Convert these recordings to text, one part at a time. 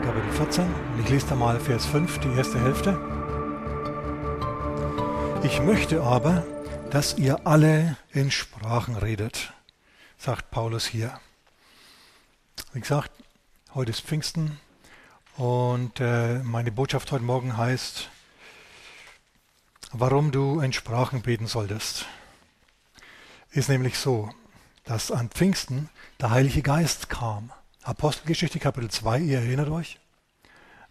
Kapitel 14 und ich lese da mal Vers 5, die erste Hälfte. Ich möchte aber, dass ihr alle in Sprachen redet, sagt Paulus hier. Wie gesagt, heute ist Pfingsten und äh, meine Botschaft heute Morgen heißt, warum du in Sprachen beten solltest. Ist nämlich so, dass an Pfingsten der Heilige Geist kam. Apostelgeschichte Kapitel 2, ihr erinnert euch?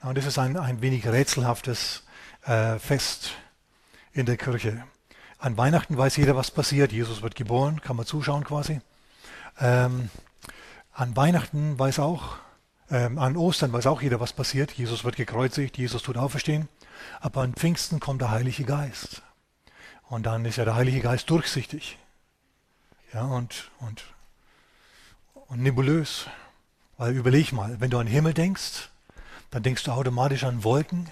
Und das ist ein, ein wenig rätselhaftes äh, Fest in der Kirche. An Weihnachten weiß jeder, was passiert. Jesus wird geboren, kann man zuschauen quasi. Ähm, an Weihnachten weiß auch, ähm, an Ostern weiß auch jeder, was passiert. Jesus wird gekreuzigt, Jesus tut auferstehen. Aber an Pfingsten kommt der Heilige Geist. Und dann ist ja der Heilige Geist durchsichtig. Ja, und, und, und nebulös. Weil überleg mal, wenn du an Himmel denkst, dann denkst du automatisch an Wolken,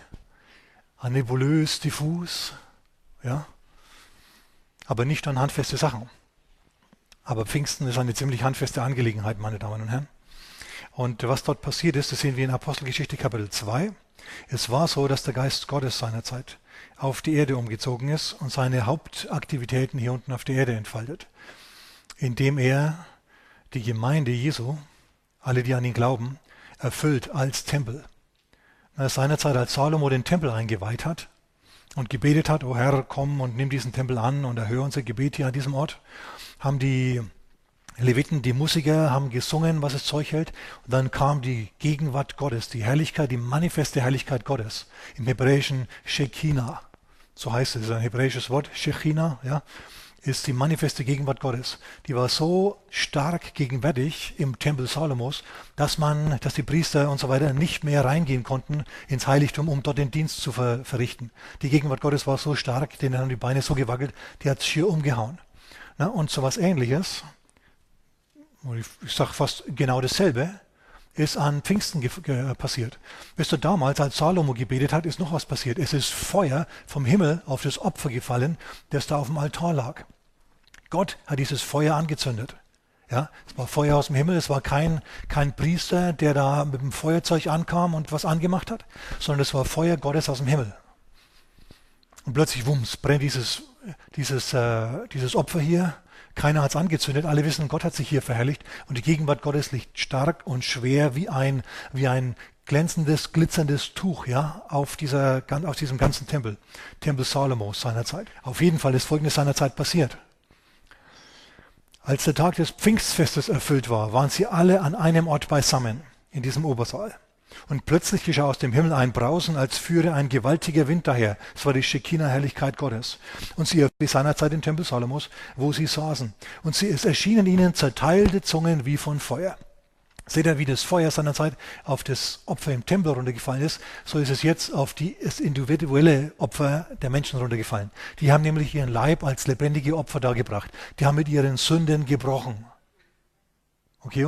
an nebulös, diffus, ja, aber nicht an handfeste Sachen. Aber Pfingsten ist eine ziemlich handfeste Angelegenheit, meine Damen und Herren. Und was dort passiert ist, das sehen wir in Apostelgeschichte Kapitel 2. Es war so, dass der Geist Gottes seinerzeit auf die Erde umgezogen ist und seine Hauptaktivitäten hier unten auf der Erde entfaltet, indem er die Gemeinde Jesu alle, die an ihn glauben, erfüllt als Tempel. Seinerzeit, als Salomo den Tempel eingeweiht hat und gebetet hat, O Herr, komm und nimm diesen Tempel an und erhöre unser Gebet hier an diesem Ort, haben die Leviten, die Musiker, haben gesungen, was es Zeug hält. Und dann kam die Gegenwart Gottes, die Herrlichkeit, die manifeste Herrlichkeit Gottes. Im Hebräischen Shekinah. So heißt es, ein hebräisches Wort, Shekinah, ja ist die manifeste Gegenwart Gottes. Die war so stark gegenwärtig im Tempel Salomos, dass man, dass die Priester und so weiter nicht mehr reingehen konnten ins Heiligtum, um dort den Dienst zu ver verrichten. Die Gegenwart Gottes war so stark, denen haben die Beine so gewackelt, die hat schier umgehauen. Na, und so was ähnliches, ich sage fast genau dasselbe, ist an Pfingsten passiert. Wisst du, damals, als Salomo gebetet hat, ist noch was passiert. Es ist Feuer vom Himmel auf das Opfer gefallen, das da auf dem Altar lag. Gott hat dieses Feuer angezündet. Ja, es war Feuer aus dem Himmel, es war kein, kein Priester, der da mit dem Feuerzeug ankam und was angemacht hat, sondern es war Feuer Gottes aus dem Himmel. Und plötzlich, wumms, brennt dieses, dieses, äh, dieses Opfer hier. Keiner hat es angezündet. Alle wissen, Gott hat sich hier verherrlicht. Und die Gegenwart Gottes liegt stark und schwer wie ein, wie ein glänzendes, glitzerndes Tuch, ja, auf dieser, auf diesem ganzen Tempel. Tempel Salomos seinerzeit. Auf jeden Fall ist Folgendes seinerzeit passiert. Als der Tag des Pfingstfestes erfüllt war, waren sie alle an einem Ort beisammen, in diesem Obersaal. Und plötzlich geschah aus dem Himmel ein Brausen, als führe ein gewaltiger Wind daher. Es war die Shekinah-Herrlichkeit Gottes. Und sie erfüllte seinerzeit den Tempel Salomos, wo sie saßen. Und sie, es erschienen ihnen zerteilte Zungen wie von Feuer. Seht ihr, wie das Feuer seinerzeit auf das Opfer im Tempel runtergefallen ist, so ist es jetzt auf die, das individuelle Opfer der Menschen runtergefallen. Die haben nämlich ihren Leib als lebendige Opfer dargebracht. Die haben mit ihren Sünden gebrochen. Okay?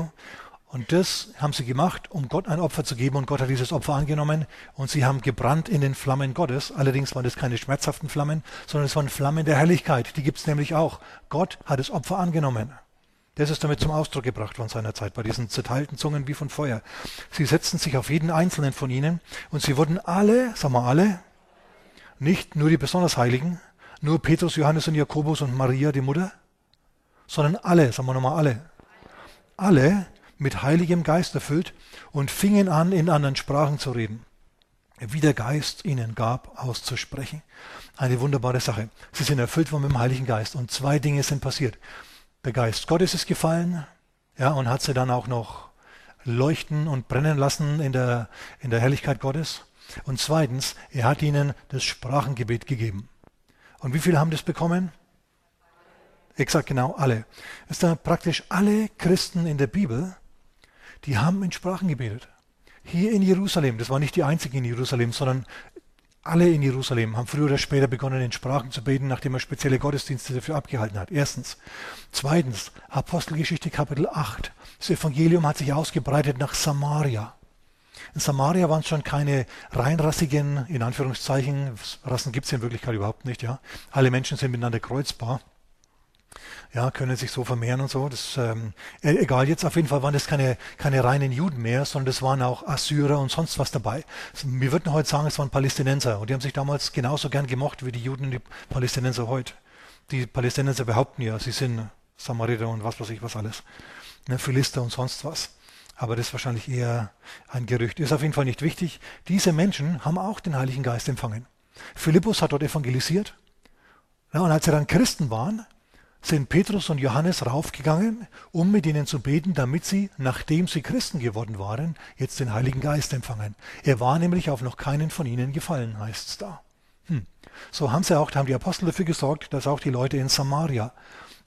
Und das haben sie gemacht, um Gott ein Opfer zu geben und Gott hat dieses Opfer angenommen und sie haben gebrannt in den Flammen Gottes. Allerdings waren das keine schmerzhaften Flammen, sondern es waren Flammen der Herrlichkeit. Die gibt es nämlich auch. Gott hat das Opfer angenommen. Das ist damit zum Ausdruck gebracht worden seiner Zeit, bei diesen zerteilten Zungen wie von Feuer. Sie setzten sich auf jeden einzelnen von ihnen und sie wurden alle, sagen wir alle, nicht nur die besonders Heiligen, nur Petrus, Johannes und Jakobus und Maria, die Mutter, sondern alle, sagen wir nochmal alle, alle mit heiligem Geist erfüllt und fingen an, in anderen Sprachen zu reden, wie der Geist ihnen gab, auszusprechen. Eine wunderbare Sache. Sie sind erfüllt worden mit dem Heiligen Geist und zwei Dinge sind passiert. Der Geist Gottes ist gefallen, ja, und hat sie dann auch noch leuchten und brennen lassen in der, in der Herrlichkeit Gottes. Und zweitens, er hat ihnen das Sprachengebet gegeben. Und wie viele haben das bekommen? Exakt genau alle. Es sind praktisch alle Christen in der Bibel, die haben in Sprachen gebetet. Hier in Jerusalem, das war nicht die einzigen in Jerusalem, sondern alle in Jerusalem haben früher oder später begonnen, in Sprachen zu beten, nachdem er spezielle Gottesdienste dafür abgehalten hat. Erstens. Zweitens, Apostelgeschichte Kapitel 8. Das Evangelium hat sich ausgebreitet nach Samaria. In Samaria waren es schon keine reinrassigen, in Anführungszeichen, Rassen gibt es in Wirklichkeit überhaupt nicht, ja. Alle Menschen sind miteinander kreuzbar. Ja, können sich so vermehren und so. Das, ähm, e-, egal, jetzt auf jeden Fall waren das keine, keine reinen Juden mehr, sondern das waren auch Assyrer und sonst was dabei. Wir würden heute sagen, es waren Palästinenser und die haben sich damals genauso gern gemocht wie die Juden und die Palästinenser heute. Die Palästinenser behaupten ja, sie sind Samariter und was weiß ich was alles. Ne, Philister und sonst was. Aber das ist wahrscheinlich eher ein Gerücht. Ist auf jeden Fall nicht wichtig. Diese Menschen haben auch den Heiligen Geist empfangen. Philippus hat dort evangelisiert. Ja, und als sie dann Christen waren, sind Petrus und Johannes raufgegangen, um mit ihnen zu beten, damit sie, nachdem sie Christen geworden waren, jetzt den Heiligen Geist empfangen. Er war nämlich auf noch keinen von ihnen gefallen, heißt es da. Hm. So haben sie auch, haben die Apostel dafür gesorgt, dass auch die Leute in Samaria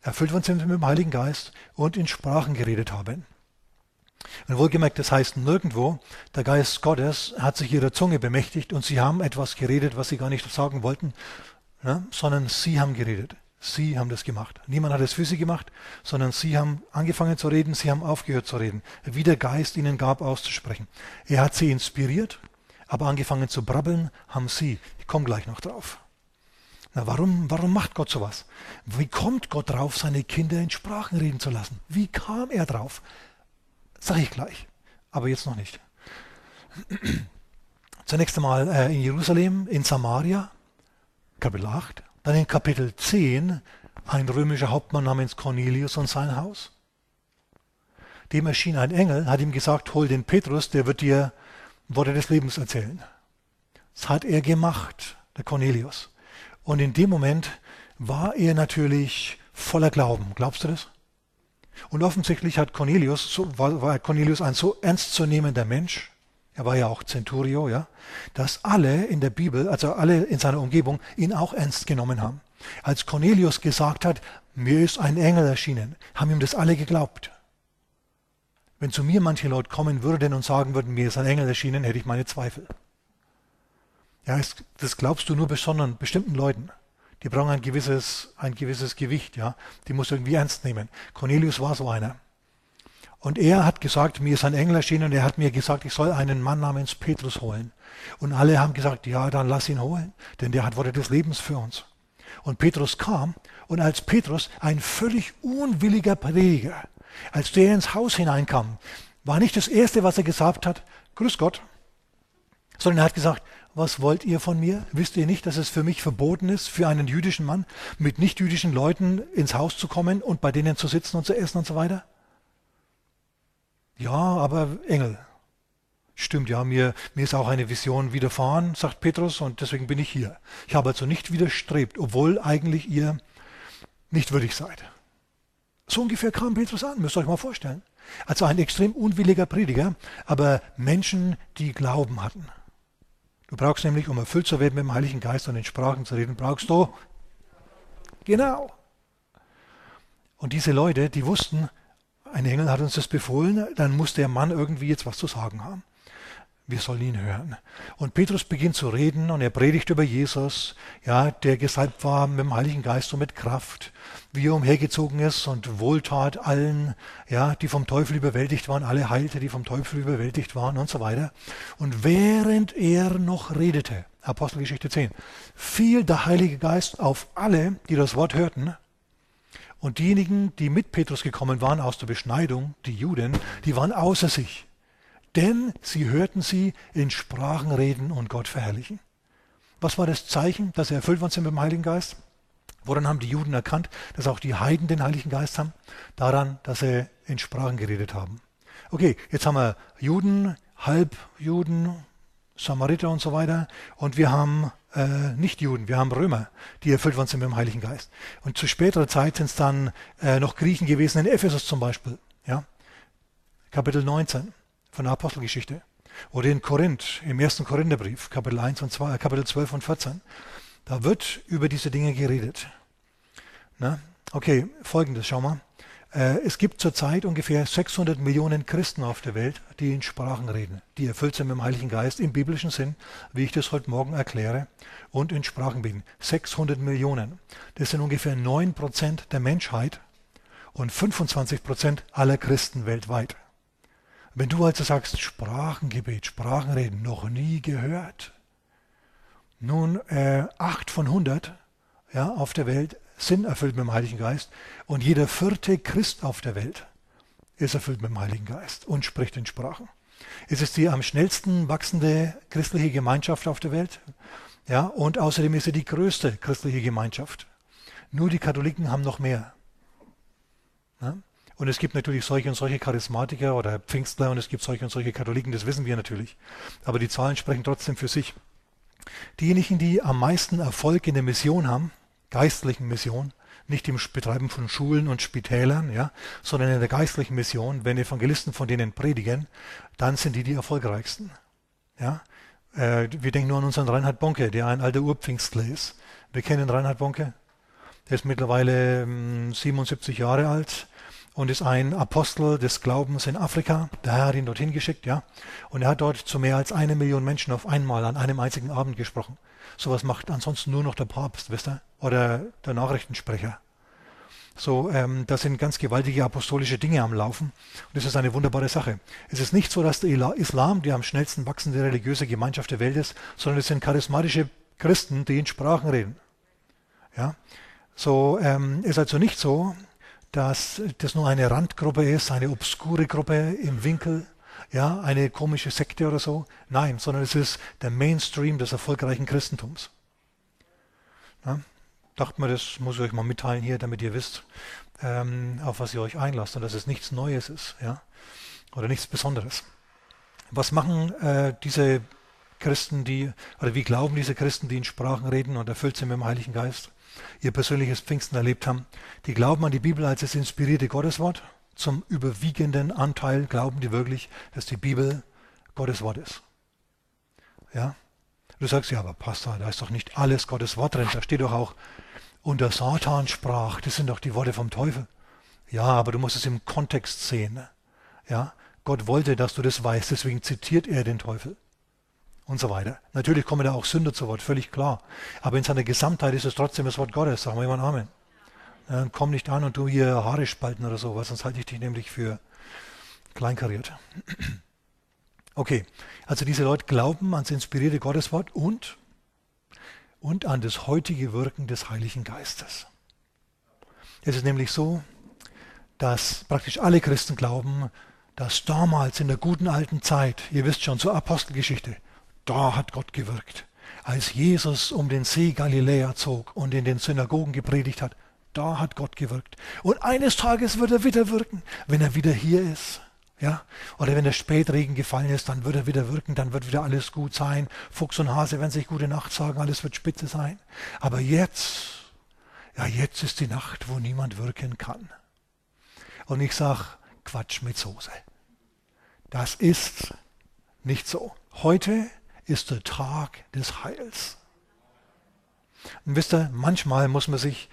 erfüllt worden sind mit dem Heiligen Geist und in Sprachen geredet haben. Und wohlgemerkt, das heißt nirgendwo, der Geist Gottes hat sich ihrer Zunge bemächtigt und sie haben etwas geredet, was sie gar nicht sagen wollten, ne? sondern sie haben geredet. Sie haben das gemacht. Niemand hat es für sie gemacht, sondern sie haben angefangen zu reden, sie haben aufgehört zu reden, wie der Geist ihnen gab, auszusprechen. Er hat sie inspiriert, aber angefangen zu brabbeln haben sie. Ich komme gleich noch drauf. Na, warum, warum macht Gott sowas? Wie kommt Gott drauf, seine Kinder in Sprachen reden zu lassen? Wie kam er drauf? Sag ich gleich, aber jetzt noch nicht. Zunächst einmal äh, in Jerusalem, in Samaria, Kapitel 8. Dann in Kapitel 10 ein römischer Hauptmann namens Cornelius und sein Haus. Dem erschien ein Engel, hat ihm gesagt, hol den Petrus, der wird dir Worte des Lebens erzählen. Das hat er gemacht, der Cornelius. Und in dem Moment war er natürlich voller Glauben. Glaubst du das? Und offensichtlich hat Cornelius, war Cornelius ein so ernstzunehmender Mensch, er war ja auch Centurio, ja, dass alle in der Bibel, also alle in seiner Umgebung, ihn auch ernst genommen haben. Als Cornelius gesagt hat, mir ist ein Engel erschienen, haben ihm das alle geglaubt. Wenn zu mir manche Leute kommen würden und sagen würden, mir ist ein Engel erschienen, hätte ich meine Zweifel. Ja, das glaubst du nur besonderen, bestimmten Leuten. Die brauchen ein gewisses, ein gewisses Gewicht, ja. Die muss irgendwie ernst nehmen. Cornelius war so einer. Und er hat gesagt, mir ist ein Engel erschienen und er hat mir gesagt, ich soll einen Mann namens Petrus holen. Und alle haben gesagt, ja, dann lass ihn holen, denn der hat Worte des Lebens für uns. Und Petrus kam und als Petrus, ein völlig unwilliger Prediger, als der ins Haus hineinkam, war nicht das Erste, was er gesagt hat, Grüß Gott, sondern er hat gesagt, was wollt ihr von mir? Wisst ihr nicht, dass es für mich verboten ist, für einen jüdischen Mann mit nichtjüdischen Leuten ins Haus zu kommen und bei denen zu sitzen und zu essen und so weiter? Ja, aber Engel. Stimmt, ja, mir, mir ist auch eine Vision widerfahren, sagt Petrus, und deswegen bin ich hier. Ich habe also nicht widerstrebt, obwohl eigentlich ihr nicht würdig seid. So ungefähr kam Petrus an, müsst ihr euch mal vorstellen. Also ein extrem unwilliger Prediger, aber Menschen, die Glauben hatten. Du brauchst nämlich, um erfüllt zu werden mit dem Heiligen Geist und in Sprachen zu reden, brauchst du genau. Und diese Leute, die wussten, ein Engel hat uns das befohlen, dann muss der Mann irgendwie jetzt was zu sagen haben. Wir sollen ihn hören. Und Petrus beginnt zu reden und er predigt über Jesus, ja, der gesalbt war mit dem Heiligen Geist und mit Kraft, wie er umhergezogen ist und wohltat allen, ja, die vom Teufel überwältigt waren, alle heilte, die vom Teufel überwältigt waren und so weiter. Und während er noch redete, Apostelgeschichte 10, fiel der Heilige Geist auf alle, die das Wort hörten und diejenigen, die mit Petrus gekommen waren aus der Beschneidung, die Juden, die waren außer sich. Denn sie hörten sie in Sprachen reden und Gott verherrlichen. Was war das Zeichen, dass sie erfüllt worden sind mit dem Heiligen Geist? Woran haben die Juden erkannt, dass auch die Heiden den Heiligen Geist haben? Daran, dass sie in Sprachen geredet haben. Okay, jetzt haben wir Juden, Halbjuden, Samariter und so weiter. Und wir haben äh, Nicht-Juden, wir haben Römer, die erfüllt worden sind mit dem Heiligen Geist. Und zu späterer Zeit sind es dann äh, noch Griechen gewesen, in Ephesus zum Beispiel. Ja? Kapitel 19 von der Apostelgeschichte. Oder in Korinth, im ersten Korintherbrief, Kapitel 1 und 2, äh, Kapitel 12 und 14. Da wird über diese Dinge geredet. Na? Okay, folgendes, schau mal. Äh, es gibt zurzeit ungefähr 600 Millionen Christen auf der Welt, die in Sprachen reden, die erfüllt sind mit dem Heiligen Geist im biblischen Sinn, wie ich das heute Morgen erkläre, und in Sprachen beten. 600 Millionen. Das sind ungefähr 9% der Menschheit und 25% aller Christen weltweit. Wenn du also sagst, Sprachengebet, Sprachenreden, noch nie gehört. Nun, äh, 8 von 100 ja, auf der Welt sind erfüllt mit dem Heiligen Geist und jeder vierte Christ auf der Welt ist erfüllt mit dem Heiligen Geist und spricht in Sprachen. Es ist die am schnellsten wachsende christliche Gemeinschaft auf der Welt. Ja, und außerdem ist sie die größte christliche Gemeinschaft. Nur die Katholiken haben noch mehr. Ja? Und es gibt natürlich solche und solche Charismatiker oder Pfingstler und es gibt solche und solche Katholiken, das wissen wir natürlich. Aber die Zahlen sprechen trotzdem für sich. Diejenigen, die am meisten Erfolg in der Mission haben, geistlichen Mission, nicht im Betreiben von Schulen und Spitälern, ja, sondern in der geistlichen Mission, wenn Evangelisten von denen predigen, dann sind die die erfolgreichsten. Ja. Äh, wir denken nur an unseren Reinhard Bonke, der ein alter Urpfingstler ist. Wir kennen Reinhard Bonke. Der ist mittlerweile 77 hm, Jahre alt und ist ein Apostel des Glaubens in Afrika. Der Herr hat ihn dorthin geschickt, ja. Und er hat dort zu mehr als eine Million Menschen auf einmal an einem einzigen Abend gesprochen. Sowas macht ansonsten nur noch der Papst, wisst ihr? Oder der Nachrichtensprecher. So, ähm, das sind ganz gewaltige apostolische Dinge am Laufen. Und das ist eine wunderbare Sache. Es ist nicht so, dass der Islam die am schnellsten wachsende religiöse Gemeinschaft der Welt ist, sondern es sind charismatische Christen, die in Sprachen reden. Ja? So ähm, ist also nicht so, dass das nur eine Randgruppe ist, eine obskure Gruppe im Winkel, ja, eine komische Sekte oder so. Nein, sondern es ist der Mainstream des erfolgreichen Christentums. Ja, dachte mir, das muss ich euch mal mitteilen hier, damit ihr wisst, ähm, auf was ihr euch einlasst und dass es nichts Neues ist, ja, oder nichts Besonderes. Was machen äh, diese Christen, die, oder wie glauben diese Christen, die in Sprachen reden und erfüllt sind mit dem Heiligen Geist? ihr persönliches Pfingsten erlebt haben, die glauben an die Bibel als das inspirierte Gotteswort. Zum überwiegenden Anteil glauben die wirklich, dass die Bibel Gottes Wort ist. Ja? Du sagst, ja, aber Pastor, da ist doch nicht alles Gottes Wort drin. Da steht doch auch, unter Satan sprach. Das sind doch die Worte vom Teufel. Ja, aber du musst es im Kontext sehen. Ja? Gott wollte, dass du das weißt, deswegen zitiert er den Teufel und so weiter. Natürlich kommen da auch Sünder zu Wort, völlig klar. Aber in seiner Gesamtheit ist es trotzdem das Wort Gottes. Sagen wir jemand Amen. Dann komm nicht an und du hier Haare spalten oder sowas, sonst halte ich dich nämlich für kleinkariert. Okay, also diese Leute glauben ans inspirierte Gotteswort und, und an das heutige Wirken des Heiligen Geistes. Es ist nämlich so, dass praktisch alle Christen glauben, dass damals in der guten alten Zeit, ihr wisst schon, zur Apostelgeschichte, da hat Gott gewirkt. Als Jesus um den See Galiläa zog und in den Synagogen gepredigt hat, da hat Gott gewirkt. Und eines Tages wird er wieder wirken, wenn er wieder hier ist. Ja? Oder wenn der Spätregen gefallen ist, dann wird er wieder wirken, dann wird wieder alles gut sein. Fuchs und Hase werden sich gute Nacht sagen, alles wird spitze sein. Aber jetzt, ja, jetzt ist die Nacht, wo niemand wirken kann. Und ich sage, Quatsch mit Soße. Das ist nicht so. Heute ist der Tag des Heils. Und wisst ihr, manchmal muss man sich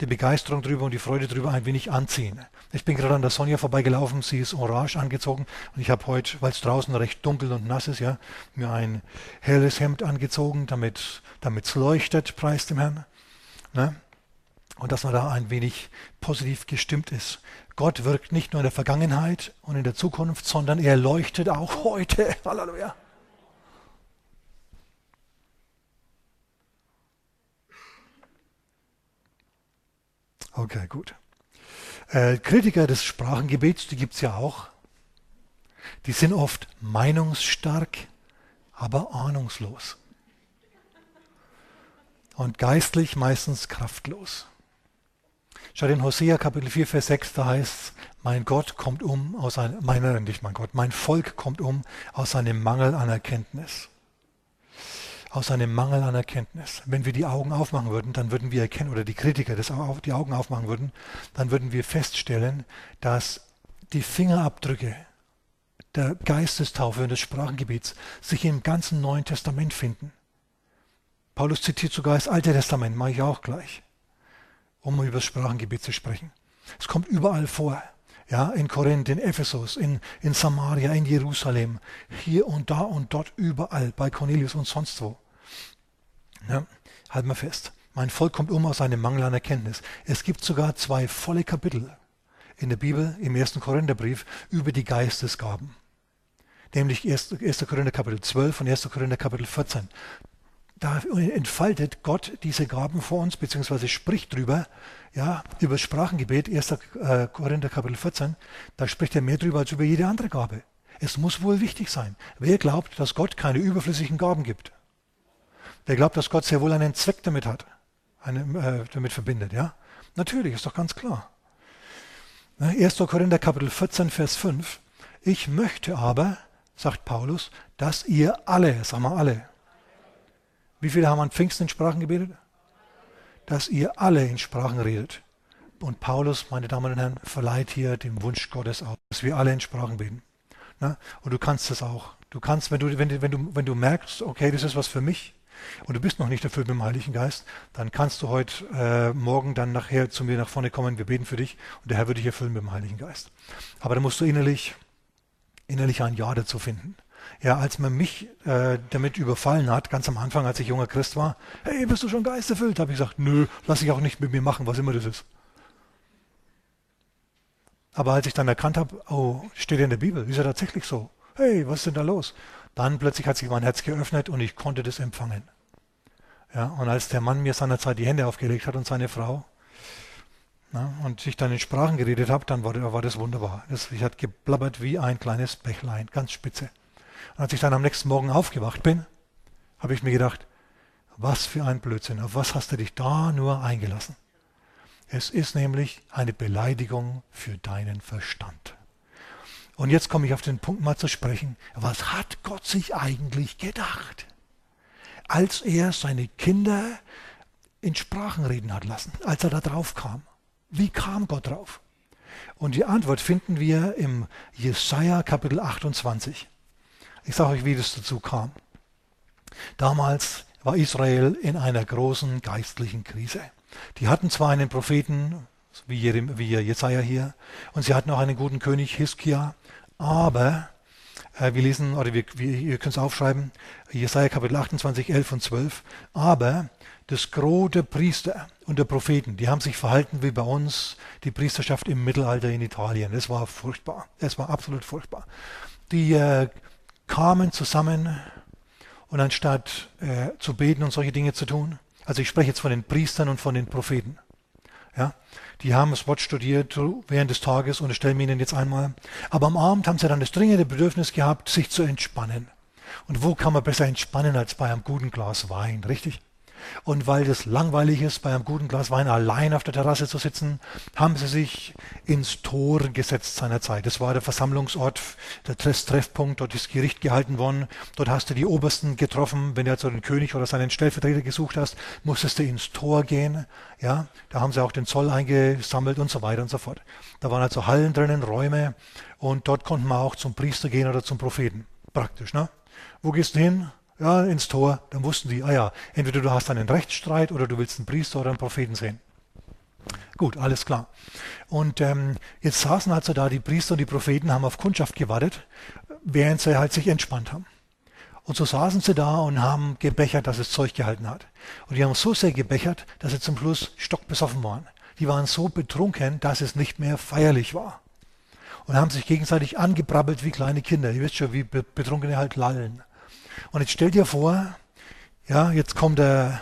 die Begeisterung drüber und die Freude drüber ein wenig anziehen. Ich bin gerade an der Sonja vorbeigelaufen, sie ist orange angezogen und ich habe heute, weil es draußen recht dunkel und nass ist, ja, mir ein helles Hemd angezogen, damit es leuchtet, preis dem Herrn. Ne? Und dass man da ein wenig positiv gestimmt ist. Gott wirkt nicht nur in der Vergangenheit und in der Zukunft, sondern er leuchtet auch heute. Halleluja. Okay, gut. Äh, Kritiker des Sprachengebets, die gibt es ja auch. Die sind oft meinungsstark, aber ahnungslos. Und geistlich meistens kraftlos. Schaut in Hosea Kapitel 4, Vers 6, da heißt es, mein Gott kommt um aus einem, meiner, nicht mein Gott, mein Volk kommt um aus einem Mangel an Erkenntnis aus einem Mangel an Erkenntnis. Wenn wir die Augen aufmachen würden, dann würden wir erkennen, oder die Kritiker das die Augen aufmachen würden, dann würden wir feststellen, dass die Fingerabdrücke der Geistestaufe und des Sprachengebets sich im ganzen Neuen Testament finden. Paulus zitiert sogar das Alte Testament, mache ich auch gleich, um über das Sprachengebet zu sprechen. Es kommt überall vor. Ja, in Korinth, in Ephesus, in, in Samaria, in Jerusalem, hier und da und dort, überall, bei Cornelius und sonst wo. Ja, halt mal fest. Mein Volk kommt um aus einem Mangel an Erkenntnis. Es gibt sogar zwei volle Kapitel in der Bibel, im ersten Korintherbrief, über die Geistesgaben. Nämlich 1. 1. Korinther Kapitel 12 und 1. Korinther Kapitel 14. da entfaltet Gott diese Gaben vor uns, beziehungsweise spricht drüber, ja, über das Sprachengebet, 1. Äh, Korinther Kapitel 14, da spricht er mehr drüber als über jede andere Gabe. Es muss wohl wichtig sein. Wer glaubt, dass Gott keine überflüssigen Gaben gibt? Wer glaubt, dass Gott sehr wohl einen Zweck damit hat, eine, äh, damit verbindet, ja? Natürlich, ist doch ganz klar. 1. Ne, Korinther Kapitel 14, Vers 5. Ich möchte aber, sagt Paulus, dass ihr alle, sagen wir alle, wie viele haben an Pfingsten in Sprachen gebetet? Dass ihr alle in Sprachen redet. Und Paulus, meine Damen und Herren, verleiht hier dem Wunsch Gottes aus, dass wir alle in Sprachen beten. Na? Und du kannst das auch. Du kannst, wenn du, wenn, wenn, du, wenn du merkst, okay, das ist was für mich, und du bist noch nicht erfüllt mit dem Heiligen Geist, dann kannst du heute äh, Morgen dann nachher zu mir nach vorne kommen, wir beten für dich und der Herr wird dich erfüllen mit dem Heiligen Geist. Aber da musst du innerlich, innerlich ein Ja dazu finden. Ja, als man mich äh, damit überfallen hat, ganz am Anfang, als ich junger Christ war, hey, bist du schon geisterfüllt? Habe ich gesagt, nö, lass ich auch nicht mit mir machen, was immer das ist. Aber als ich dann erkannt habe, oh, steht in der Bibel, ist ja tatsächlich so. Hey, was ist denn da los? Dann plötzlich hat sich mein Herz geöffnet und ich konnte das empfangen. Ja, und als der Mann mir seinerzeit die Hände aufgelegt hat und seine Frau, na, und ich dann in Sprachen geredet habe, dann war, war das wunderbar. Das, ich hatte geblabbert wie ein kleines Bächlein, ganz spitze. Und als ich dann am nächsten Morgen aufgewacht bin, habe ich mir gedacht, was für ein Blödsinn, auf was hast du dich da nur eingelassen? Es ist nämlich eine Beleidigung für deinen Verstand. Und jetzt komme ich auf den Punkt mal zu sprechen. Was hat Gott sich eigentlich gedacht, als er seine Kinder in Sprachen reden hat lassen, als er da drauf kam? Wie kam Gott drauf? Und die Antwort finden wir im Jesaja Kapitel 28. Ich sage euch, wie das dazu kam. Damals war Israel in einer großen geistlichen Krise. Die hatten zwar einen Propheten, wie, Jesaja hier, und sie hatten auch einen guten König, Hiskia, aber äh, wir lesen, oder wir, wir, ihr könnt es aufschreiben, Jesaja Kapitel 28, 11 und 12, aber das Gros der Priester und der Propheten, die haben sich verhalten wie bei uns die Priesterschaft im Mittelalter in Italien. Es war furchtbar. Es war absolut furchtbar. Die äh, kamen zusammen und anstatt äh, zu beten und solche Dinge zu tun, also ich spreche jetzt von den Priestern und von den Propheten, ja, die haben das Wort studiert während des Tages und ich stelle mir ihnen jetzt einmal. Aber am Abend haben sie dann das dringende Bedürfnis gehabt, sich zu entspannen. Und wo kann man besser entspannen als bei einem guten Glas Wein, richtig? Und weil das langweilig ist, bei einem guten Glas Wein allein auf der Terrasse zu sitzen, haben sie sich ins Tor gesetzt seinerzeit. Das war der Versammlungsort, der Treffpunkt, dort ist Gericht gehalten worden. Dort hast du die Obersten getroffen. Wenn du also den König oder seinen Stellvertreter gesucht hast, musstest du ins Tor gehen. Ja, da haben sie auch den Zoll eingesammelt und so weiter und so fort. Da waren also Hallen drinnen, Räume und dort konnten wir auch zum Priester gehen oder zum Propheten. Praktisch, ne? Wo gehst du hin? Ja, ins Tor, dann wussten die, ah ja, entweder du hast einen Rechtsstreit oder du willst einen Priester oder einen Propheten sehen. Gut, alles klar. Und ähm, jetzt saßen also da die Priester und die Propheten, haben auf Kundschaft gewartet, während sie halt sich entspannt haben. Und so saßen sie da und haben gebechert, dass es Zeug gehalten hat. Und die haben so sehr gebechert, dass sie zum Schluss stockbesoffen waren. Die waren so betrunken, dass es nicht mehr feierlich war. Und haben sich gegenseitig angebrabbelt wie kleine Kinder. Ihr wisst schon, wie Betrunkene halt lallen. Und jetzt stell dir vor, ja, jetzt kommt der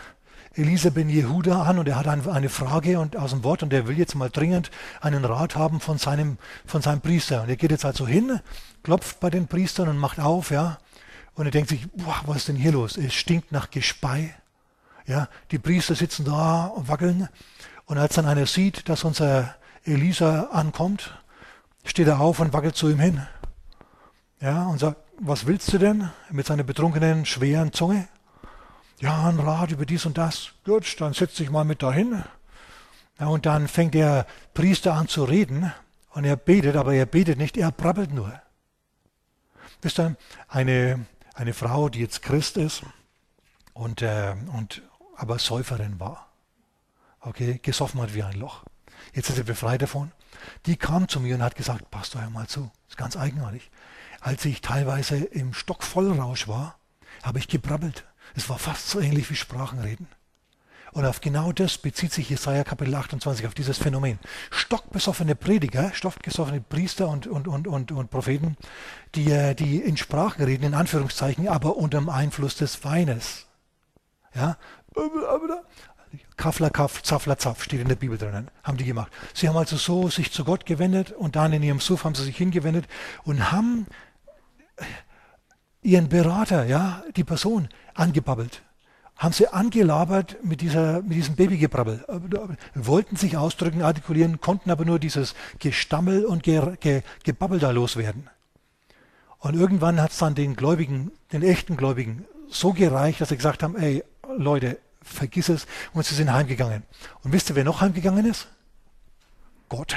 Elisa ben Jehuda an und er hat eine Frage und aus dem Wort und er will jetzt mal dringend einen Rat haben von seinem, von seinem Priester. Und er geht jetzt also hin, klopft bei den Priestern und macht auf, ja. Und er denkt sich, boah, was ist denn hier los? Es stinkt nach Gespei. Ja, die Priester sitzen da und wackeln. Und als dann einer sieht, dass unser Elisa ankommt, steht er auf und wackelt zu ihm hin. Ja, und sagt, was willst du denn? Mit seiner betrunkenen, schweren Zunge. Ja, ein Rat über dies und das. Gut, dann setz dich mal mit dahin. Ja, und dann fängt der Priester an zu reden und er betet, aber er betet nicht, er brabbelt nur. Wisst ihr, eine, eine Frau, die jetzt Christ ist und, äh, und aber Säuferin war, okay, gesoffen hat wie ein Loch. Jetzt ist sie befreit davon. Die kam zu mir und hat gesagt, Pastor, hör mal zu, das ist ganz eigenartig als ich teilweise im Stockvollrausch war, habe ich gebrabbelt. Es war fast so ähnlich wie Sprachenreden. Und auf genau das bezieht sich Jesaja Kapitel 28, auf dieses Phänomen. Stockbesoffene Prediger, stockbesoffene Priester und, und, und, und, und Propheten, die, äh, die in Sprachen reden, in Anführungszeichen, aber unter dem Einfluss des Weines. Ja? Kaffler, Kaff, Zaffler, Zaff steht in der Bibel drinnen, haben die gemacht. Sie haben also so sich zu Gott gewendet und dann in ihrem Suff haben sie sich hingewendet und haben ihren Berater, ja, die Person, angebabbelt. Haben sie angelabert mit, dieser, mit diesem Babygebrabbel. Wollten sich ausdrücken, artikulieren, konnten aber nur dieses Gestammel und Ge Ge Gebabbel da loswerden. Und irgendwann hat es dann den Gläubigen, den echten Gläubigen, so gereicht, dass sie gesagt haben, ey, Leute, vergiss es. Und sie sind heimgegangen. Und wisst ihr, wer noch heimgegangen ist? Gott.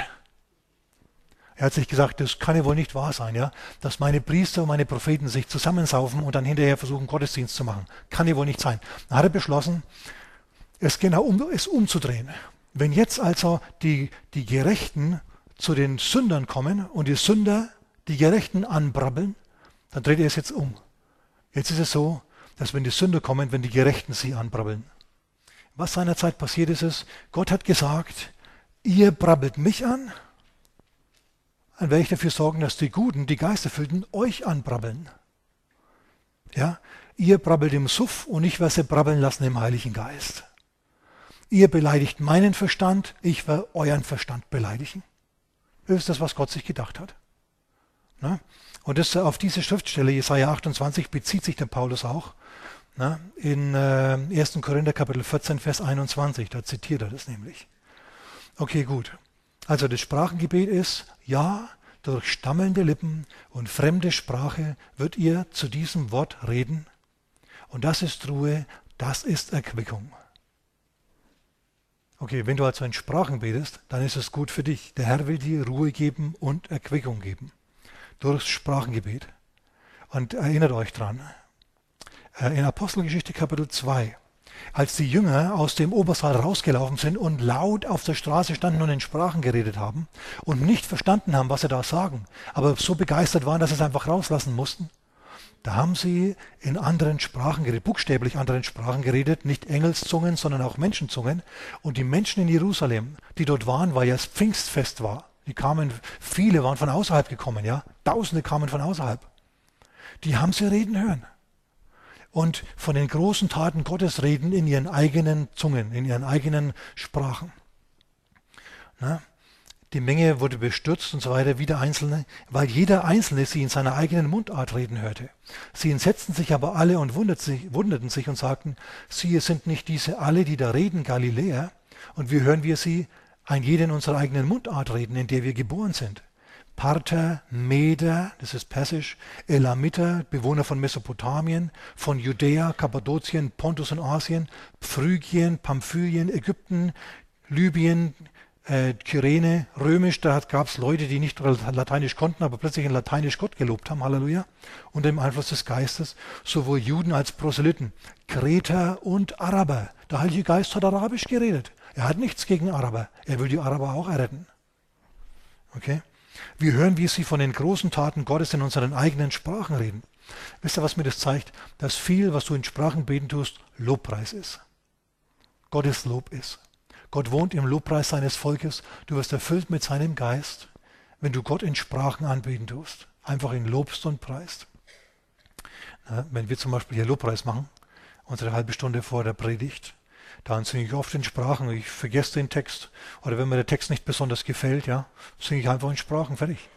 Er hat sich gesagt, das kann ja wohl nicht wahr sein, ja, dass meine Priester und meine Propheten sich zusammensaufen und dann hinterher versuchen, Gottesdienst zu machen. Kann ja wohl nicht sein. Dann hat er beschlossen, es genau um, es umzudrehen. Wenn jetzt also die, die Gerechten zu den Sündern kommen und die Sünder die Gerechten anbrabbeln, dann dreht er es jetzt um. Jetzt ist es so, dass wenn die Sünder kommen, wenn die Gerechten sie anbrabbeln. Was seinerzeit passiert ist, ist, Gott hat gesagt, ihr brabbelt mich an dann werde ich dafür sorgen, dass die Guten, die Geisterfüllten, euch anbrabbeln. Ja, ihr brabbelt im Suff und ich werde sie brabbeln lassen im Heiligen Geist. Ihr beleidigt meinen Verstand, ich werde euren Verstand beleidigen. Das ist das, was Gott sich gedacht hat. Na? Und das, auf diese Schriftstelle, Jesaja 28, bezieht sich der Paulus auch. Na? In äh, 1. Korinther Kapitel 14, Vers 21, da zitiert er das nämlich. Okay, gut. Also das Sprachengebet ist, ja, durch stammelnde Lippen und fremde Sprache wird ihr zu diesem Wort reden. Und das ist Ruhe, das ist Erquickung. Okay, wenn du also in Sprachen betest, dann ist es gut für dich. Der Herr will dir Ruhe geben und Erquickung geben. Durchs Sprachengebet. Und erinnert euch dran. Äh, in Apostelgeschichte Kapitel 2 als die Jünger aus dem Obersaal rausgelaufen sind und laut auf der Straße standen und in Sprachen geredet haben und nicht verstanden haben, was sie da sagen, aber so begeistert waren, dass sie es einfach rauslassen mussten, da haben sie in anderen Sprachen geredet, buchstäblich anderen Sprachen geredet, nicht Engelszungen, sondern auch Menschenzungen. Und die Menschen in Jerusalem, die dort waren, weil ja das Pfingstfest war, die kamen, viele waren von außerhalb gekommen, ja, Tausende kamen von außerhalb. Die haben sie reden hören und von den großen Taten Gottes reden in ihren eigenen Zungen, in ihren eigenen Sprachen. Na? Die Menge wurde bestürzt und so weiter, wieder Einzelne, weil jeder Einzelne sie in seiner eigenen Mundart reden hörte. Sie entsetzten sich aber alle und wunderten sich und sagten, siehe, sind nicht diese alle, die da reden, Galiläer? Und wie hören wir sie ein jeder in unserer eigenen Mundart reden, in der wir geboren sind? Parther, Meder, das ist persisch, Elamiter, Bewohner von Mesopotamien, von Judäa, Kappadokien, Pontus und Asien, Phrygien, Pamphylien, Ägypten, Libyen, äh, Kyrene, Römisch, da gab es Leute, die nicht Lateinisch konnten, aber plötzlich in Lateinisch Gott gelobt haben, Halleluja, unter dem Einfluss des Geistes, sowohl Juden als Proselyten, Kreter und Araber. Der Heilige Geist hat Arabisch geredet. Er hat nichts gegen Araber. Er will die Araber auch erretten. Okay? Wir hören, wie sie von den großen Taten Gottes in unseren eigenen Sprachen reden. Wisst ihr, was mir das zeigt? Dass viel, was du in Sprachen beten tust, Lobpreis ist. Gottes Lob ist. Gott wohnt im Lobpreis seines Volkes. Du wirst erfüllt mit seinem Geist, wenn du Gott in Sprachen anbeten tust. Einfach ihn lobst und preist. Wenn wir zum Beispiel hier Lobpreis machen, unsere halbe Stunde vor der Predigt, dann singe ich oft in Sprachen. Ich vergesse den Text. Oder wenn mir der Text nicht besonders gefällt, ja, singe ich einfach in Sprachen. Fertig.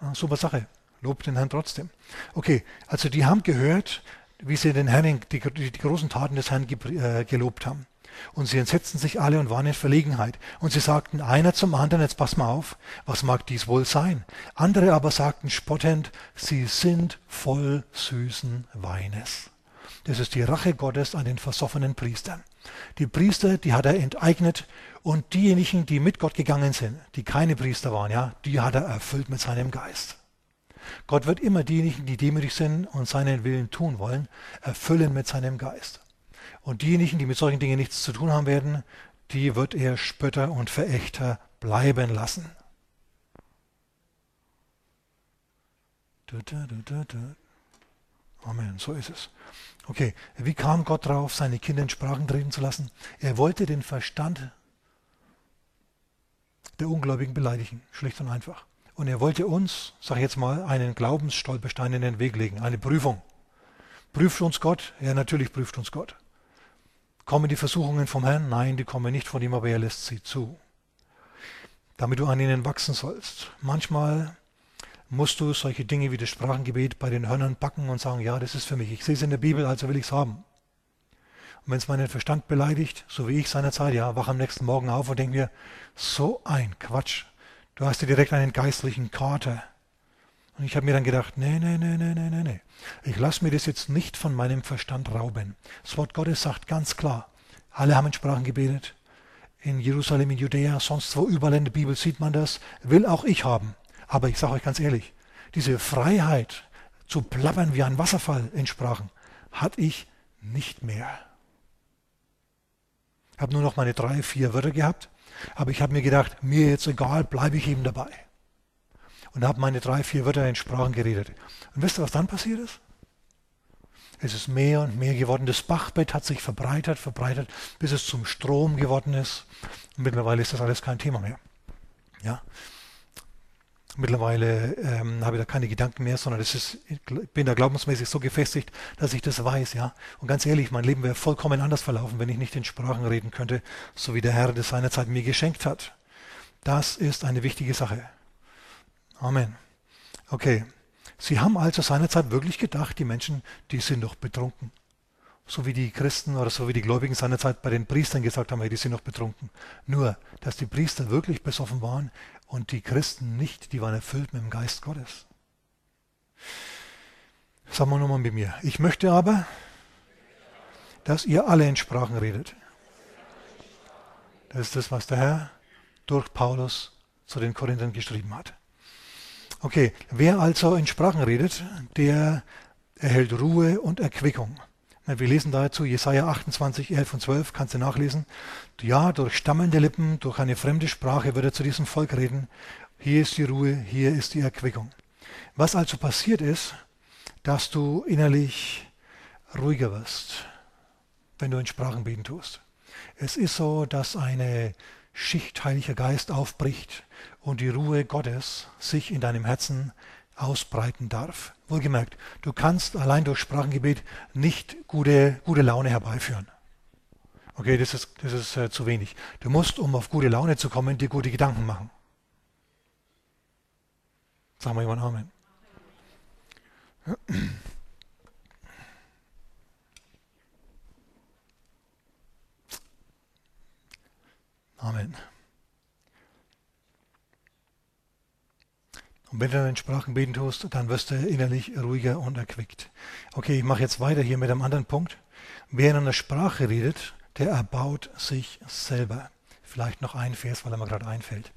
Ja, super Sache. Lob den Herrn trotzdem. Okay, also die haben gehört, wie sie den Herrn, die, die, die großen Taten des Herrn äh, gelobt haben. Und sie entsetzten sich alle und waren in Verlegenheit. Und sie sagten einer zum anderen, jetzt pass mal auf, was mag dies wohl sein? Andere aber sagten spottend, sie sind voll süßen Weines. Das ist die Rache Gottes an den versoffenen Priestern. Die Priester, die hat er enteignet und diejenigen, die mit Gott gegangen sind, die keine Priester waren, ja, die hat er erfüllt mit seinem Geist. Gott wird immer diejenigen, die demütig sind und seinen Willen tun wollen, erfüllen mit seinem Geist. Und diejenigen, die mit solchen Dingen nichts zu tun haben werden, die wird er Spötter und Verächter bleiben lassen. Amen, so ist es. Okay, wie kam Gott drauf, seine Kinder in Sprachen reden zu lassen? Er wollte den Verstand der Ungläubigen beleidigen, schlicht und einfach. Und er wollte uns, sag ich jetzt mal, einen Glaubensstolperstein in den Weg legen, eine Prüfung. Prüft uns Gott? Ja, natürlich prüft uns Gott. Kommen die Versuchungen vom Herrn? Nein, die kommen nicht von ihm, aber er lässt sie zu. Damit du an ihnen wachsen sollst. Manchmal musst du solche Dinge wie das Sprachengebet bei den Hörnern backen und sagen, ja, das ist für mich. Ich sehe es in der Bibel, also will ich es haben. Und wenn es meinen Verstand beleidigt, so wie ich seinerzeit, ja, wach am nächsten Morgen auf und denke mir, so ein Quatsch. Du hast dir direkt einen geistlichen Kater. Und ich habe mir dann gedacht, nee, nee, nee, nee, nee, nee, nee. Ich lasse mir das jetzt nicht von meinem Verstand rauben. Das Wort Gottes sagt ganz klar, alle haben in Sprachen gebetet. In Jerusalem, in Judäa, sonst wo überall in der Bibel sieht man das. Will auch ich haben. Aber ich sage euch ganz ehrlich, diese Freiheit zu plappern wie ein Wasserfall in Sprachen, hatte ich nicht mehr. Ich habe nur noch meine drei, vier Wörter gehabt, aber ich habe mir gedacht, mir jetzt egal, bleibe ich eben dabei. Und habe meine drei, vier Wörter in Sprachen geredet. Und wisst ihr, was dann passiert ist? Es ist mehr und mehr geworden. Das Bachbett hat sich verbreitert, verbreitert, bis es zum Strom geworden ist. Und mittlerweile ist das alles kein Thema mehr. Ja, Mittlerweile ähm, habe ich da keine Gedanken mehr, sondern das ist, ich bin da glaubensmäßig so gefestigt, dass ich das weiß, ja. Und ganz ehrlich, mein Leben wäre vollkommen anders verlaufen, wenn ich nicht in Sprachen reden könnte, so wie der Herr das seinerzeit mir geschenkt hat. Das ist eine wichtige Sache. Amen. Okay. Sie haben also seinerzeit wirklich gedacht, die Menschen, die sind doch betrunken. So wie die Christen oder so wie die Gläubigen seinerzeit bei den Priestern gesagt haben, hey, die sind noch betrunken. Nur, dass die Priester wirklich besoffen waren, und die Christen nicht, die waren erfüllt mit dem Geist Gottes. Sagen wir nochmal mit mir. Ich möchte aber, dass ihr alle in Sprachen redet. Das ist das, was der Herr durch Paulus zu den Korinthern geschrieben hat. Okay, wer also in Sprachen redet, der erhält Ruhe und Erquickung. Wir lesen dazu Jesaja 28, 11 und 12, kannst du nachlesen. Ja, durch stammende Lippen, durch eine fremde Sprache wird er zu diesem Volk reden. Hier ist die Ruhe, hier ist die Erquickung. Was also passiert ist, dass du innerlich ruhiger wirst, wenn du in Sprachen beten tust. Es ist so, dass eine Schicht Heiliger Geist aufbricht und die Ruhe Gottes sich in deinem Herzen ausbreiten darf. Wohlgemerkt, du kannst allein durch Sprachengebet nicht gute, gute Laune herbeiführen. Okay, das ist, das ist äh, zu wenig. Du musst, um auf gute Laune zu kommen, dir gute Gedanken machen. Sagen wir jemand Amen. Amen. Und wenn du dann in Sprachen beten tust, dann wirst du innerlich ruhiger und erquickt. Okay, ich mache jetzt weiter hier mit einem anderen Punkt. Wer in einer Sprache redet, der erbaut sich selber. Vielleicht noch ein Vers, weil er mir gerade einfällt.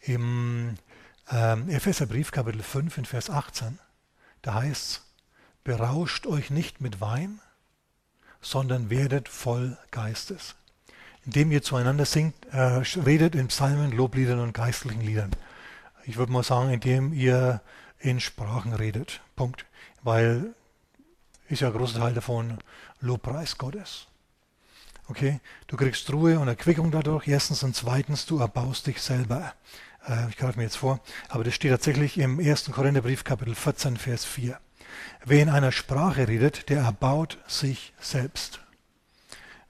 Im ähm, Epheserbrief Kapitel 5 in Vers 18, da heißt es, berauscht euch nicht mit Wein, sondern werdet voll Geistes. Indem ihr zueinander singt, äh, redet in Psalmen, Lobliedern und geistlichen Liedern ich würde mal sagen, indem ihr in Sprachen redet. Punkt. Weil ist ja ein großer Teil davon Lobpreis Gottes. Okay, du kriegst Ruhe und Erquickung dadurch. Erstens und zweitens, du erbaust dich selber. Äh, ich greife mir jetzt vor, aber das steht tatsächlich im 1. Korintherbrief Kapitel 14, Vers 4. Wer in einer Sprache redet, der erbaut sich selbst.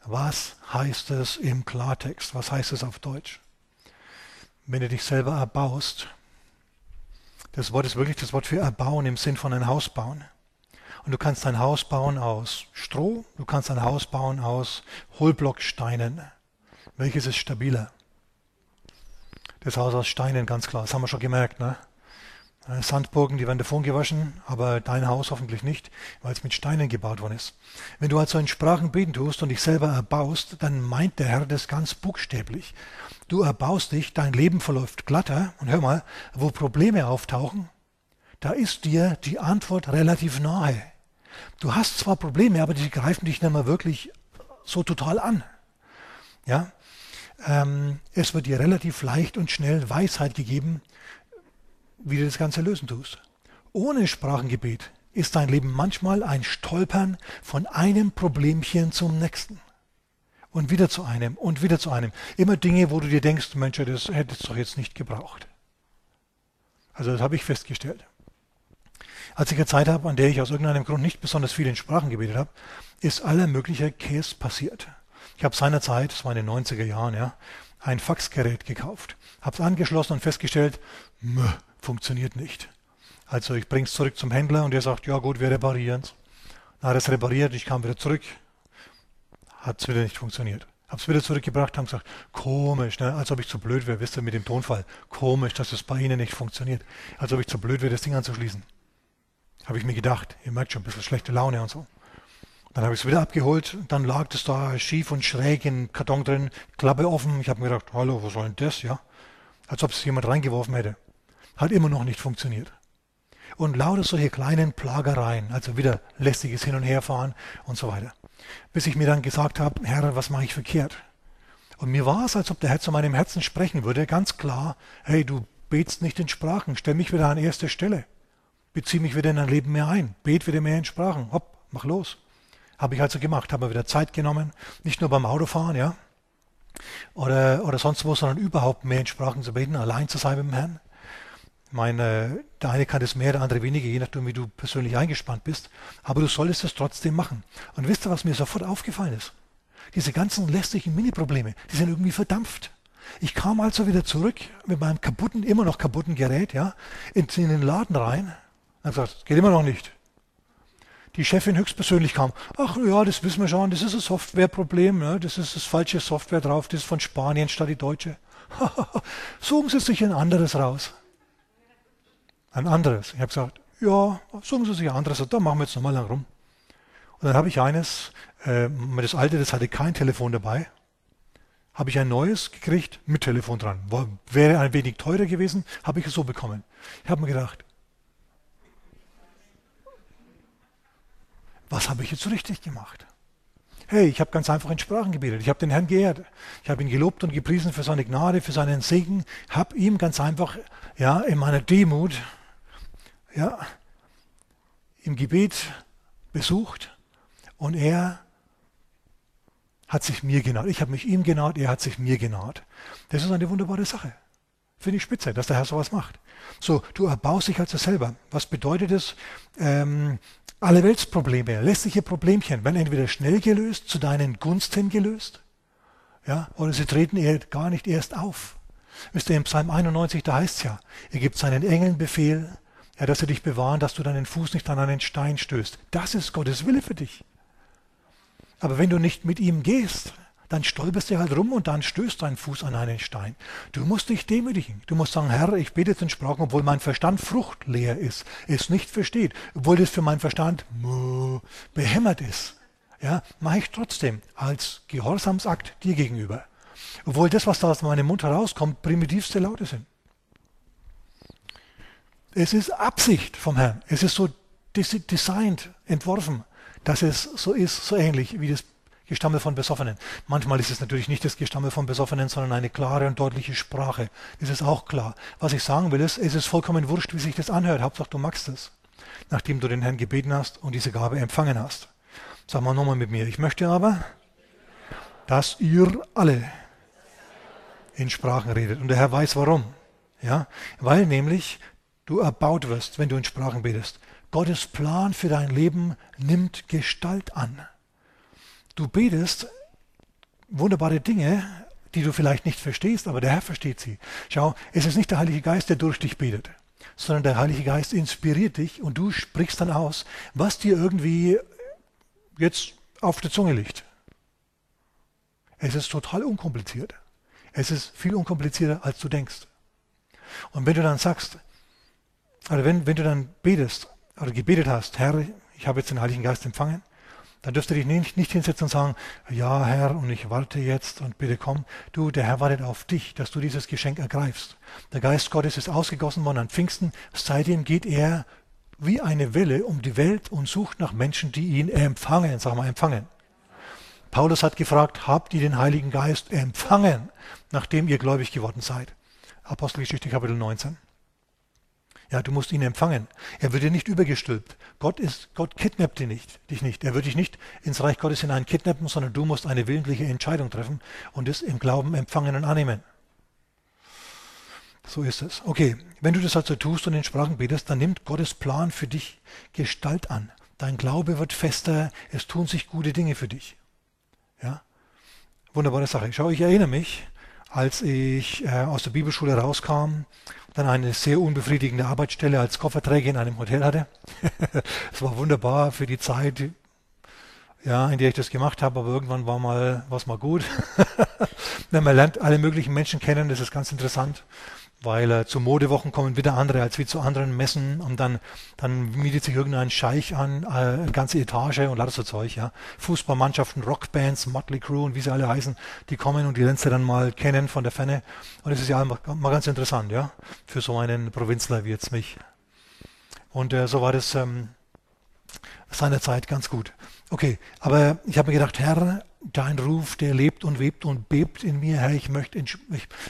Was heißt es im Klartext? Was heißt es auf Deutsch? Wenn du dich selber erbaust, das Wort ist wirklich das Wort für erbauen im Sinn von ein Haus bauen. Und du kannst ein Haus bauen aus Stroh, du kannst ein Haus bauen aus Hohlblocksteinen. Welches ist stabiler? Das Haus aus Steinen, ganz klar. Das haben wir schon gemerkt. Ne? Äh, Sandburgen, die werden davon gewaschen, aber dein Haus hoffentlich nicht, weil es mit Steinen gebaut worden ist. Wenn du also in Sprachen beten tust und dich selber erbaust, dann meint der Herr das ganz buchstäblich. Du erbaust dich, dein Leben verläuft glatter und hör mal, wo Probleme auftauchen, da ist dir die Antwort relativ nahe. Du hast zwar Probleme, aber die greifen dich nicht mehr wirklich so total an. Ja, ähm, es wird dir relativ leicht und schnell Weisheit gegeben, wie du das Ganze lösen tust. Ohne Sprachengebet ist dein Leben manchmal ein Stolpern von einem Problemchen zum nächsten. Und wieder zu einem und wieder zu einem. Immer Dinge, wo du dir denkst, Mensch, das hättest du doch jetzt nicht gebraucht. Also das habe ich festgestellt. Als ich eine Zeit habe, an der ich aus irgendeinem Grund nicht besonders viel in Sprachen gebetet habe, ist aller möglicher Käse passiert. Ich habe seinerzeit, das war in den 90er Jahren, ja, ein Faxgerät gekauft. Habe es angeschlossen und festgestellt, mh, funktioniert nicht. Also ich bringe es zurück zum Händler und der sagt, ja gut, wir reparieren es. Dann hat es repariert, ich kam wieder zurück, hat es wieder nicht funktioniert. Habe es wieder zurückgebracht, haben gesagt, komisch, ne? als ob ich zu blöd wäre, wisst ihr, mit dem Tonfall. Komisch, dass es bei Ihnen nicht funktioniert. Als ob ich zu blöd wäre, das Ding anzuschließen. Habe ich mir gedacht. Ihr merkt schon ein bisschen schlechte Laune und so. Dann habe ich es wieder abgeholt, dann lag das da schief und schräg in Karton drin, Klappe offen. Ich habe mir gedacht, hallo, was soll denn das, ja? Als ob es jemand reingeworfen hätte. Hat immer noch nicht funktioniert. Und lauter solche kleinen Plagereien, also wieder lästiges Hin- und Herfahren und so weiter bis ich mir dann gesagt habe, Herr, was mache ich verkehrt? Und mir war es, als ob der Herr zu meinem Herzen sprechen würde, ganz klar, hey, du betst nicht in Sprachen, stell mich wieder an erste Stelle. Bezieh mich wieder in dein Leben mehr ein, bet wieder mehr in Sprachen, hopp, mach los. Habe ich also gemacht, habe mir wieder Zeit genommen, nicht nur beim Autofahren, ja, oder, oder sonst wo, sondern überhaupt mehr in Sprachen zu beten, allein zu sein mit dem Herrn meine, der eine kann das mehr, der andere weniger, je nachdem, wie du persönlich eingespannt bist. Aber du solltest es trotzdem machen. Und wisst ihr, was mir sofort aufgefallen ist? Diese ganzen lästigen Mini-Probleme, die sind irgendwie verdampft. Ich kam also wieder zurück mit meinem kaputten, immer noch kaputten Gerät, ja, in, in den Laden rein und gesagt, geht immer noch nicht. Die Chefin höchstpersönlich kam, ach ja, das wissen wir schon, das ist ein Softwareproblem, ja, das ist das falsche Software drauf, das ist von Spanien statt die deutsche. Suchen Sie sich ein anderes raus ein anderes. Ich habe gesagt, ja, suchen Sie sich ein anderes, da machen wir jetzt nochmal lang rum. Und dann habe ich eines, äh, das alte, das hatte kein Telefon dabei, habe ich ein neues gekriegt mit Telefon dran. Wäre ein wenig teurer gewesen, habe ich es so bekommen. Ich habe mir gedacht, was habe ich jetzt richtig gemacht? Hey, ich habe ganz einfach in Sprachen gebetet. Ich habe den Herrn geehrt. Ich habe ihn gelobt und gepriesen für seine Gnade, für seinen Segen. Habe ihm ganz einfach, ja, in meiner Demut ja, im Gebet besucht und er hat sich mir genaht. Ich habe mich ihm genaht, er hat sich mir genaht. Das ist eine wunderbare Sache. Finde ich spitze, dass der Herr sowas macht. So, du erbaust dich also selber. Was bedeutet es? Ähm, alle Weltsprobleme, lästige Problemchen werden entweder schnell gelöst, zu deinen Gunsten gelöst, ja, oder sie treten eher gar nicht erst auf. Wisst ihr, im Psalm 91, da heißt es ja, er gibt seinen Engeln Befehl, ja, dass sie dich bewahren, dass du deinen Fuß nicht an einen Stein stößt. Das ist Gottes Wille für dich. Aber wenn du nicht mit ihm gehst, dann stolperst du halt rum und dann stößt dein Fuß an einen Stein. Du musst dich demütigen. Du musst sagen, Herr, ich bete in Sprachen, obwohl mein Verstand fruchtleer ist, es nicht versteht, obwohl das für meinen Verstand behämmert ist. Ja, mache ich trotzdem als Gehorsamsakt dir gegenüber. Obwohl das, was da aus meinem Mund herauskommt, primitivste Laute sind. Es ist Absicht vom Herrn. Es ist so designed, entworfen, dass es so ist, so ähnlich wie das Gestammel von Besoffenen. Manchmal ist es natürlich nicht das Gestammel von Besoffenen, sondern eine klare und deutliche Sprache. Das ist auch klar. Was ich sagen will, ist, es ist vollkommen wurscht, wie sich das anhört. Hauptsache, du magst es, nachdem du den Herrn gebeten hast und diese Gabe empfangen hast. Sag mal nochmal mit mir. Ich möchte aber, dass ihr alle in Sprachen redet. Und der Herr weiß warum. Ja, weil nämlich du erbaut wirst, wenn du in Sprachen betest. Gottes Plan für dein Leben nimmt Gestalt an. Du betest wunderbare Dinge, die du vielleicht nicht verstehst, aber der Herr versteht sie. Schau, es ist nicht der Heilige Geist, der durch dich betet, sondern der Heilige Geist inspiriert dich und du sprichst dann aus, was dir irgendwie jetzt auf der Zunge liegt. Es ist total unkompliziert. Es ist viel unkomplizierter, als du denkst. Und wenn du dann sagst, oder wenn, wenn du dann betest oder gebetet hast, Herr, ich habe jetzt den Heiligen Geist empfangen, dann dürfte dich nicht, nicht hinsetzen und sagen, ja Herr, und ich warte jetzt und bitte komm. Du, der Herr wartet auf dich, dass du dieses Geschenk ergreifst. Der Geist Gottes ist ausgegossen worden an Pfingsten. Seitdem geht er wie eine Welle um die Welt und sucht nach Menschen, die ihn empfangen. Sag mal, empfangen. Paulus hat gefragt, habt ihr den Heiligen Geist empfangen, nachdem ihr gläubig geworden seid? Apostelgeschichte Kapitel 19. Ja, du musst ihn empfangen. Er wird dir nicht übergestülpt. Gott ist, Gott kidnappt dich nicht, dich nicht. Er wird dich nicht ins Reich Gottes hinein kidnappen, sondern du musst eine willentliche Entscheidung treffen und es im Glauben empfangen und annehmen. So ist es. Okay, wenn du das also tust und in Sprachen betest, dann nimmt Gottes Plan für dich Gestalt an. Dein Glaube wird fester, es tun sich gute Dinge für dich. Ja? Wunderbare Sache. Schau, ich erinnere mich, als ich äh, aus der Bibelschule rauskam, dann eine sehr unbefriedigende Arbeitsstelle als Kofferträger in einem Hotel hatte. Es war wunderbar für die Zeit, ja, in der ich das gemacht habe, aber irgendwann war mal was mal gut. man lernt alle möglichen Menschen kennen, das ist ganz interessant weil äh, zu Modewochen kommen wieder andere als wie zu anderen Messen und dann, dann mietet sich irgendein Scheich an, äh, eine ganze Etage und lauter so Zeug, ja. Fußballmannschaften, Rockbands, Motley Crue und wie sie alle heißen, die kommen und die lernst du dann mal kennen von der Ferne und das ist ja mal, mal ganz interessant, ja, für so einen Provinzler wie jetzt mich. Und äh, so war das ähm, seinerzeit ganz gut. Okay, aber ich habe mir gedacht, Herr, dein Ruf, der lebt und webt und bebt in mir, Herr, ich möchte, ich,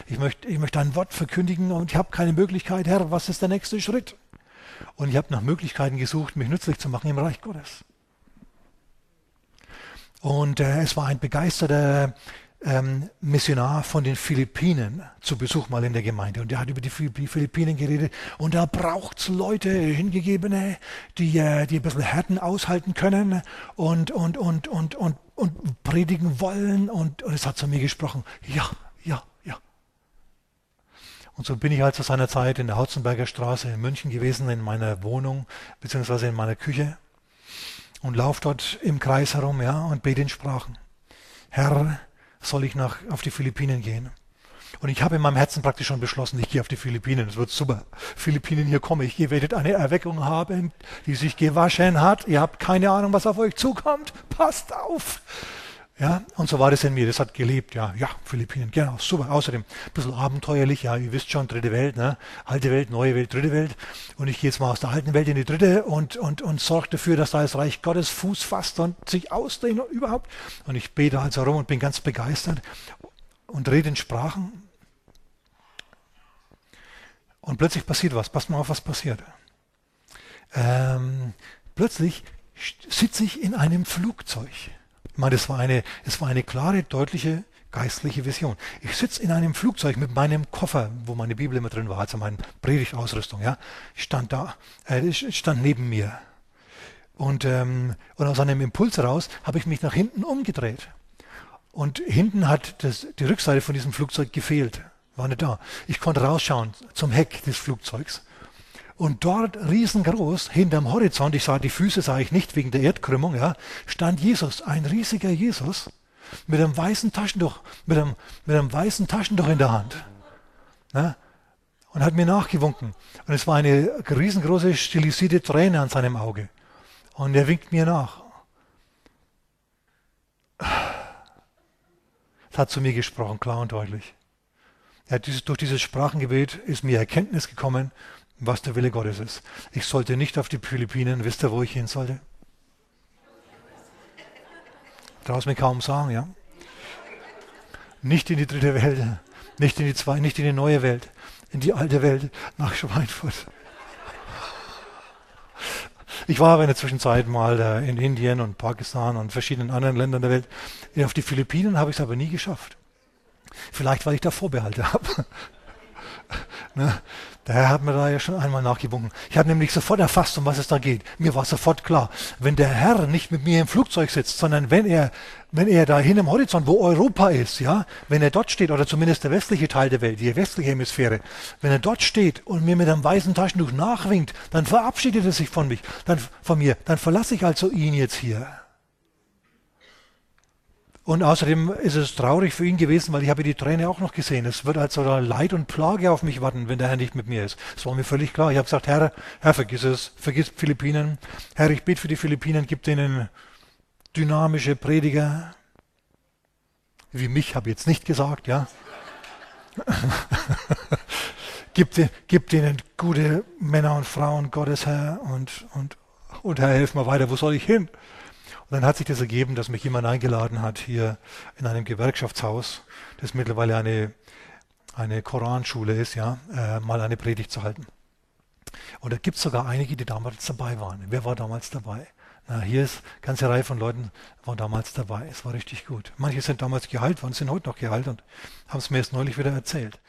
ich möchte, ich möchte dein Wort verkündigen und ich habe keine Möglichkeit, Herr, was ist der nächste Schritt? Und ich habe nach Möglichkeiten gesucht, mich nützlich zu machen im Reich Gottes. Und äh, es war ein begeisterter ähm, Missionar von den Philippinen zu Besuch mal in der Gemeinde und der hat über die Philippinen geredet und da braucht es Leute, Hingegebene, die, äh, die ein bisschen Härten aushalten können und, und, und, und, und, und predigen wollen und, und es hat zu mir gesprochen, ja, ja, ja. Und so bin ich halt zu seiner Zeit in der Hautzenberger Straße in München gewesen, in meiner Wohnung beziehungsweise in meiner Küche und laufe dort im Kreis herum ja, und bete in Sprachen. Herr, soll ich nach, auf die Philippinen gehen. Und ich habe in meinem Herzen praktisch schon beschlossen, ich gehe auf die Philippinen. Es wird super. Philippinen, hier komme ich. Ihr werdet eine Erweckung haben, die sich gewaschen hat. Ihr habt keine Ahnung, was auf euch zukommt. Passt auf. Ja, und so war das in mir. Das hat gelebt. Ja, ja, Philippinen, genau, super. Außerdem ein bisschen abenteuerlich. Ja, ihr wisst schon, dritte Welt, ne? Alte Welt, neue Welt, dritte Welt. Und ich gehe jetzt mal aus der alten Welt in die dritte und, und, und sorge dafür, dass da das Reich Gottes Fuß fasst und sich ausdehnt und überhaupt. Und ich bete also rum und bin ganz begeistert und rede in Sprachen. Und plötzlich passiert was. Passt mal auf, was passiert. Ähm, plötzlich sitze ich in einem Flugzeug. Ich meine, es war eine, es war eine klare, deutliche geistliche Vision. Ich sitze in einem Flugzeug mit meinem Koffer, wo meine Bibel immer drin war, also meine Predigtausrüstung, ja, stand da, äh, stand neben mir. Und, ähm, und aus einem Impuls heraus habe ich mich nach hinten umgedreht. Und hinten hat das, die Rückseite von diesem Flugzeug gefehlt, war nicht da. Ich konnte rausschauen zum Heck des Flugzeugs und dort riesengroß, hinterm Horizont, ich sah die Füße, sah ich nicht wegen der Erdkrümmung, ja, stand Jesus, ein riesiger Jesus, mit einem weißen Taschentuch, mit einem, mit einem weißen Taschentuch in der Hand. Ne? Und hat mir nachgewunken. Und es war eine riesengroße stilisierte Träne an seinem Auge. Und er winkt mir nach. Es hat zu mir gesprochen, klar und deutlich. Ja, durch dieses Sprachengebet ist mir Erkenntnis gekommen, was der Wille Gottes ist. Ich sollte nicht auf die Philippinen. Wisst ihr, wo ich hin sollte? Traust mir kaum sagen, ja? Nicht in die dritte Welt, nicht in die zwei, nicht in die neue Welt, in die alte Welt nach Schweinfurt. Ich war aber in der Zwischenzeit mal äh, in Indien und Pakistan und verschiedenen anderen Ländern der Welt. Auf die Philippinen habe ich es aber nie geschafft. Vielleicht, weil ich da Vorbehalte habe. ne? Der Herr hat mir da ja schon einmal nachgewunken. Ich habe nämlich sofort erfasst, um was es da geht. Mir war sofort klar, wenn der Herr nicht mit mir im Flugzeug sitzt, sondern wenn er, wenn er da hin im Horizont, wo Europa ist, ja, wenn er dort steht, oder zumindest der westliche Teil der Welt, die westliche Hemisphäre, wenn er dort steht und mir mit einem weißen Taschentuch nachwinkt, dann verabschiedet er sich von mich, dann, von mir, dann verlasse ich also ihn jetzt hier. Und außerdem ist es traurig für ihn gewesen, weil ich habe die Träne auch noch gesehen. Es wird also Leid und Plage auf mich warten, wenn der Herr nicht mit mir ist. Das war mir völlig klar. Ich habe gesagt, Herr, Herr, vergiss es, vergiss Philippinen. Herr, ich bete für die Philippinen, gib denen dynamische Prediger. Wie mich, habe ich jetzt nicht gesagt, ja. gib, gib denen gute Männer und Frauen Gottes, Herr, und, und, und Herr, hilf mir weiter, wo soll ich hin? Und dann hat sich das ergeben, dass mich jemand eingeladen hat, hier in einem Gewerkschaftshaus, das mittlerweile eine, eine Koranschule ist, ja, äh, mal eine Predigt zu halten. Und da gibt es sogar einige, die damals dabei waren. Wer war damals dabei? Na, hier ist eine ganze Reihe von Leuten waren damals dabei. Es war richtig gut. Manche sind damals geheilt worden, sind heute noch geheilt und haben es mir erst neulich wieder erzählt.